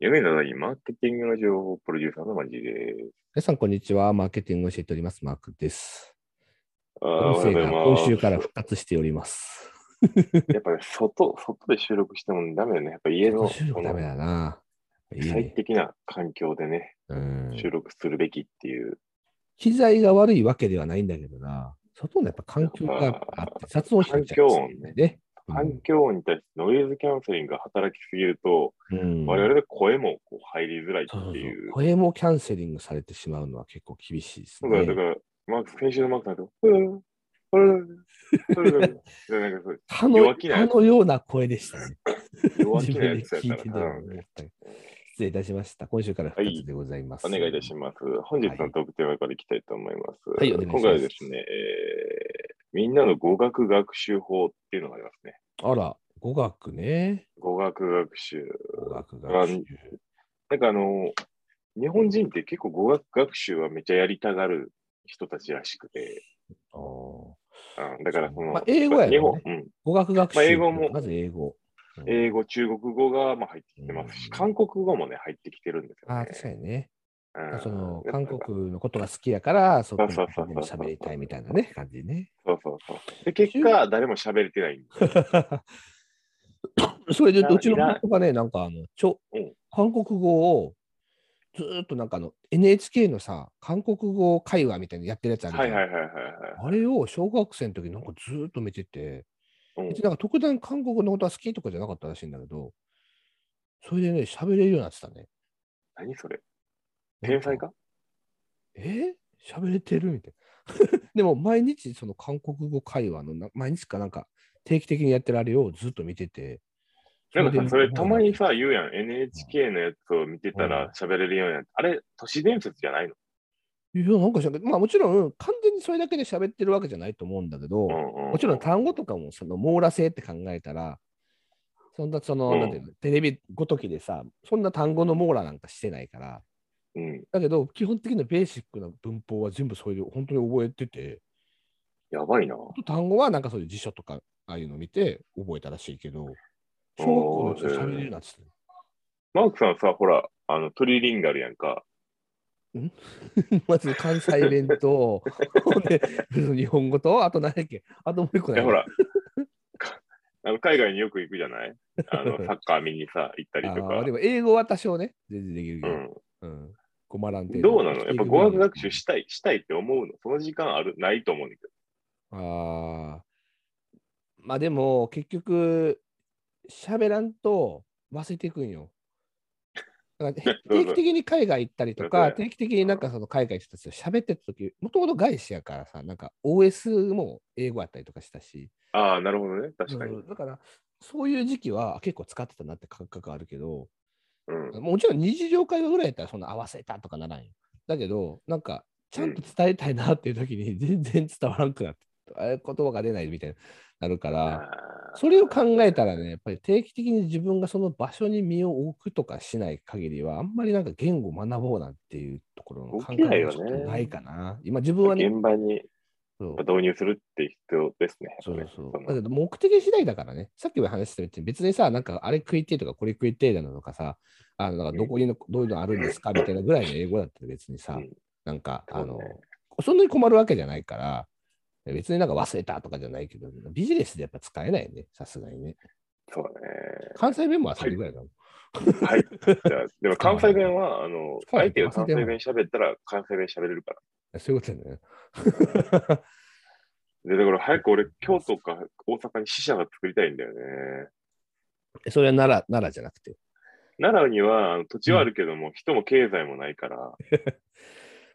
夢のないマーケティングの情報プロデューサーのマジです。皆さん、こんにちは。マーケティングを教えております。マークです。音声が今週から復活しております。やっぱり外、外で収録してもダメだね。やっぱ家の収録ダメだな。最ね。適な環境でね、うん。収録するべきっていう。機材が悪いわけではないんだけどな。外のやっぱ環境があって、雑音しちゃう環境音ねね。環境音に対してノイズキャンセリングが働きすぎると、うん。我々で声もこう入りづらいそうそうそうっていう。声もキャンセリングされてしまうのは結構厳しいですだから、か。ら、マークス、先週のマークさんと、うん、うん、かの弱のような声でしたね。弱気なやつやったら失礼いたしました。今週から復活でございます。お願いいたします。本日のトークテーマからいきたいと思います。はいお願いします今回はですね、えーみんなの語学学習法っていうのがありますね。あら、語学ね。語学学習。語学学習。なんかあの、日本人って結構語学学習はめっちゃやりたがる人たちらしくて、あーうん、だからその、まあ英語やろね日本、うん、語学学習、まあ英語もまず英語。うん英語、中国語がまあ入ってきてますし、うん韓国語もね、入ってきてるんですよね。ああ、確かにね。うんその韓国のことが好きやから、そこに喋りたいみたいなね、感じね。そうそうそう。で、結果、誰も喋れてない。それで、うちのいら夫がね、なんかあの、ちょうん韓国語をずーっとなんかあの、NHK のさ、韓国語会話みたいなのやってるやつあるじゃん。はいはいはいはいあれを小学生の時なんかずーっと見てて、はい。別になんか特段韓国のことは好きとかじゃなかったらしいんだけど、それでね、喋れるようになってたね。何それ天才か？え？喋れてる？みたいな。でも毎日その韓国語会話のな毎日かなんか定期的にやってるあれをずっと見てて。なんかさ、それたまにさ、さ、言うやん。NHK のやつを見てたら喋れるようになって。あれ、都市伝説じゃないの？いや、なんか喋まあもちろん完全にそれだけで喋ってるわけじゃないと思うんだけど、うんうん。もちろん単語とかもその網羅性って考えたら、そんなその、うん。なんていうの、テレビごときでさ、そんな単語の網羅なんかしてないから、うん。だけど基本的なベーシックな文法は全部それで本当に覚えてて、やばいな。単語はなんかそういう辞書とか、ああいうのを見て覚えたらしいけど、小学校のうちに喋れるようになってたよマークさんさ、ほら、あの、トリリンガルやんか。まず関西弁と、日本語と、あと何だっけ？あともう一個ない？えほら、かあの海外によく行くじゃない？あの、サッカー見にさ、行ったりとか で。も英語は多少ね、全然できるけど、うん。うん困らん程度どうなの？やっぱ語学学習したい、したいって思うの？その時間ある？ないと思うんだけど。ああ。まあでも、結局、喋らんと忘れていくんよ。定期的に海外行ったりとか、定期的になんかその海外の人たちと喋ってた時、もともと外資やからさ、なんか OS も英語やったりとかしたし、ああ、なるほどね。確かに。うんだから、そういう時期は結構使ってたなって感覚あるけど、うん。もちろん日常会話ぐらいやったらそんな合わせたとかならんよ。だけど、なんか、ちゃんと伝えたいなっていう時に全然伝わらんくなって、あれ言葉が出ないみたいになるから、それを考えたらね、やっぱり定期的に自分がその場所に身を置くとかしない限りは、あんまりなんか言語を学ぼうなんていうところの感覚がちょっとないかな。今自分はね、現場に導入するって必要ですね。そうそう。のだけど目的次第だからね。さっきも話したように別にさ、なんかあれ食いてえとかこれ食いてえなのかさ、あのなんかどこにのどういうのあるんですかみたいなぐらいの英語だったら別にさ、うんなんか、あの、そんなに困るわけじゃないから、別になんか忘れたとかじゃないけど、ビジネスでやっぱ使えないね、さすがにね。そうだね。関西弁も忘れるぐらいだもん。はい。じゃあ、でも関西弁は、あの、はい相手が関西弁喋ったら関西弁喋れるから。そういうことだよね。で、だから早く俺、京都か大阪に支社が作りたいんだよね。それは奈良、奈良じゃなくて。奈良には土地はあるけども、人も経済もないから、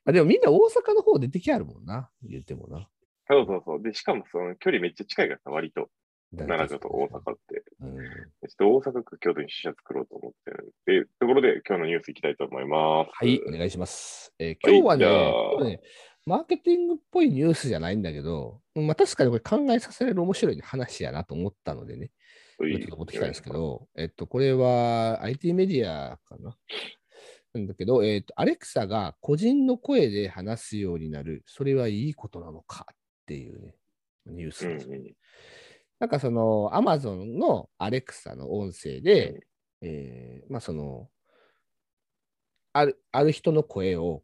あでもみんな大阪の方出てきあるもんな、言ってもな。そうそうそう。で、しかもその距離めっちゃ近いからさ、割と、奈良と大阪って。うんちょっと大阪か京都に支社作ろうと思ってる。で、ところで今日のニュースいきたいと思います。はい、お願いします。えー今日はね,、はいね、マーケティングっぽいニュースじゃないんだけど、まあ、確かにこれ考えさせられる面白い話やなと思ったのでね、とちょっと持ってきたんですけど、えっと、これは IT メディアかな。なんだけど、えっと、アレクサが個人の声で話すようになる、それはいいことなのかっていうね、ニュースです。うんうんなんかその、アマゾンのアレクサの音声で、えーまあその、あるある人の声を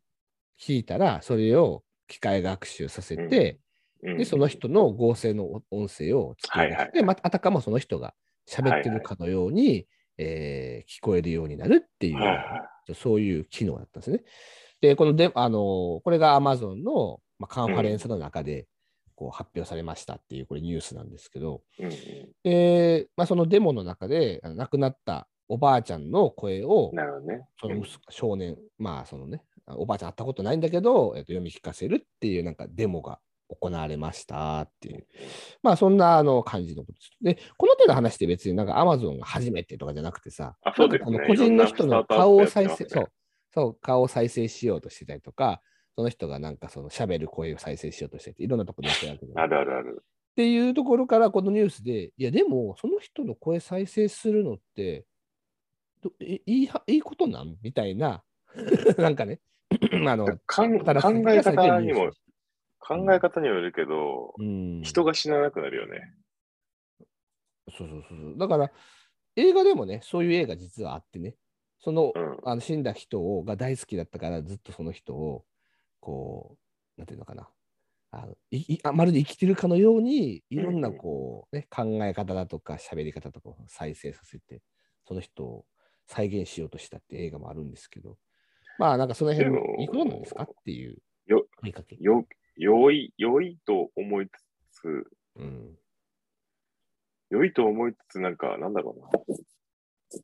聞いたら、それを機械学習させて、うん。で、その人の合成の音声を作り出して、またあたかもその人が喋ってるかのように、えー聞こえるようになるっていう、そういう機能だったんですね。で、こので、あの、これが Amazon の、まあ、カンファレンスの中でこう発表されましたっていう、これニュースなんですけど、うんうん。でまあ、そのデモの中で、あの亡くなったおばあちゃんの声を、ね。その少年、まあそのね、おばあちゃん会ったことないんだけど、えっと、読み聞かせるっていうなんかデモが行われましたっていう、まあそんなあの感じのことです。で、この手の話って別になんか Amazon が初めてとかじゃなくてさ、あね。の個人の人の顔を再生、ねそう、そう、顔を再生しようとしてたりとか、その人がなんかその喋る声を再生しようとしてて、いろんなところでやってるわけじゃないあるあるある。っていうところからこのニュースで、いやでもその人の声再生するのって、どえいいはいいことなん？みたいな、なんかね、あの、考え方にも考え方にもよるけど、うん、人が死ななくなるよね。そうそうそうそう。だから、映画でもね、そういう映画実はあってね、そのうん。あの死んだ人をが大好きだったから、ずっとその人を、こう、なんていうのかな、あのいいあまるで生きてるかのように、いろんなこう、ね、考え方だとか、喋り方とかを再生させて、その人を再現しようとしたって映画もあるんですけど、まあ、なんかその辺いいことなんですかっていうよ問いかけ。よ、良い、良いと思いつつ、うん、良いと思いつつ、なんか、なんだろうな。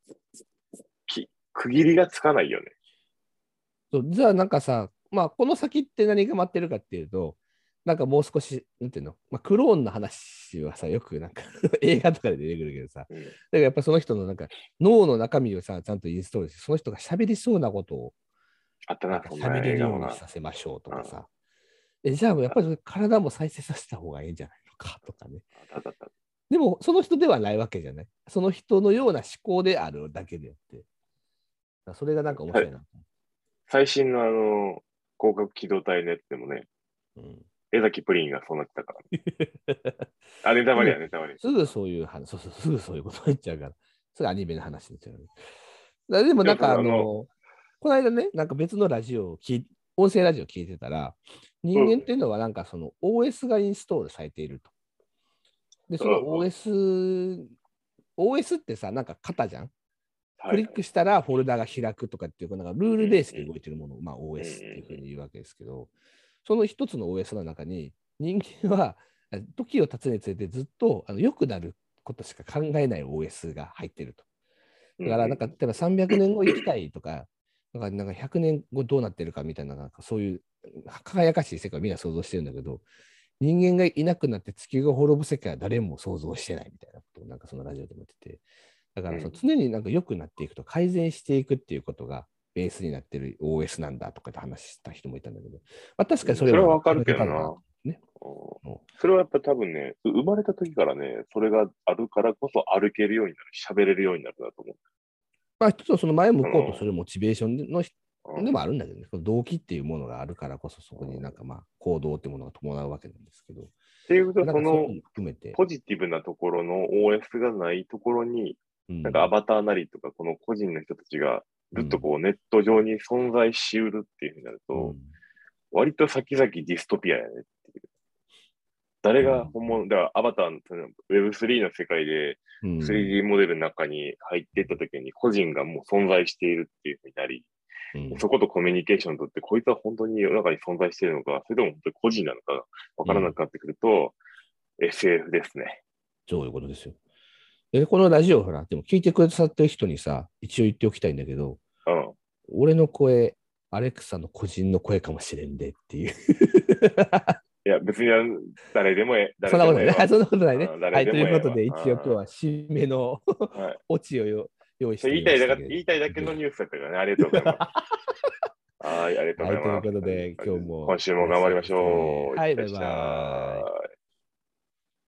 き区切りがつかないよね。そうじゃあなんかさ、まあ、この先って何が待ってるかっていうと、なんかもう少し、なんていうの、まあ、クローンの話はさ、よくなんか 映画とかで出てくるけどさ、うんだからやっぱその人のなんか脳の中身をさ、ちゃんとインストールして、その人が喋りそうなことをあった喋れるよ。うにさせましょうとかさ。えじゃあやっぱり体も再生させた方がいいんじゃないのかとかね。でもその人ではないわけじゃない？その人のような思考であるだけであって。それがなんか面白いな。最新のあの、広角機動隊のやつでもね、うん江崎プリンがそうなってたから、ね。あ、ネタバレや、ネタバレ。すぐそういう話、そうそう、すぐそういうこと言っちゃうから、すぐアニメの話になっちゃう、ね。だでもなんかあの、この間ね、なんか別のラジオを聞い、音声ラジオを聞いてたら、人間っていうのはなんかその OS がインストールされていると。で、その OS、OS ってさ、なんか型じゃん。はい。クリックしたらフォルダが開くとかっていう、なんかルールベースで動いてるものを、まあ、OS っていうふうに言うわけですけど、その一つの OS の中に、人間はあ 時を経つにつれてずっとあの良くなることしか考えない OS が入ってると。だから、なんか、例えば300年後生きたいとか、なんかなんか100年後どうなってるかみたいな、なんかそういう輝かしい世界をみんな想像してるんだけど、人間がいなくなって地球が滅ぶ世界は誰も想像してないみたいなことをなんかそのラジオでも言ってて、だからそのうん常になんか良くなっていくと改善していくっていうことがベースになってる OS なんだとかって話した人もいたんだけど、まあ、確かにそれそれはわかるけどな。ね。それはやっぱ多分ね、う生まれた時からね、それがあるからこそ歩けるようになる、喋れるようになるなと思まあ一つのその前を向こうとするモチベーションのでもあるんだけどね、その動機っていうものがあるからこそそこになんかまあ行動っていうものが伴うわけなんですけど、っていうことは、そのポジティブなところの OS がないところに、うんなんかアバターなりとか、この個人の人たちがずっとこうネット上に存在しうるっていうふうになると、うん割と先々ディストピアやねっていう。誰が本物、だからアバターのその Web3 の世界でうん 3D モデルの中に入っていった時に個人がもう存在しているっていうふうになり、うんそことコミュニケーションを取って、こいつは本当に世の中に存在しているのか、それとも本当に個人なのかわからなくなってくると、SF ですね。そういうことですよ。で、このラジオ、ほら、でも聞いてくださってる人にさ、一応言っておきたいんだけど、うん。俺の声、アレクサの個人の声かもしれんでっていう。いや、別に誰でもええ。そんなことないね。そんなことないね。うんはい、ということで、一応今日は締めの。オチをよ用意して言いたい言いたいだけのニュースだったからね。ありがとうございます。はい、ありがとうございます。はいということで今日も今週も頑張りましょう。はいバイバい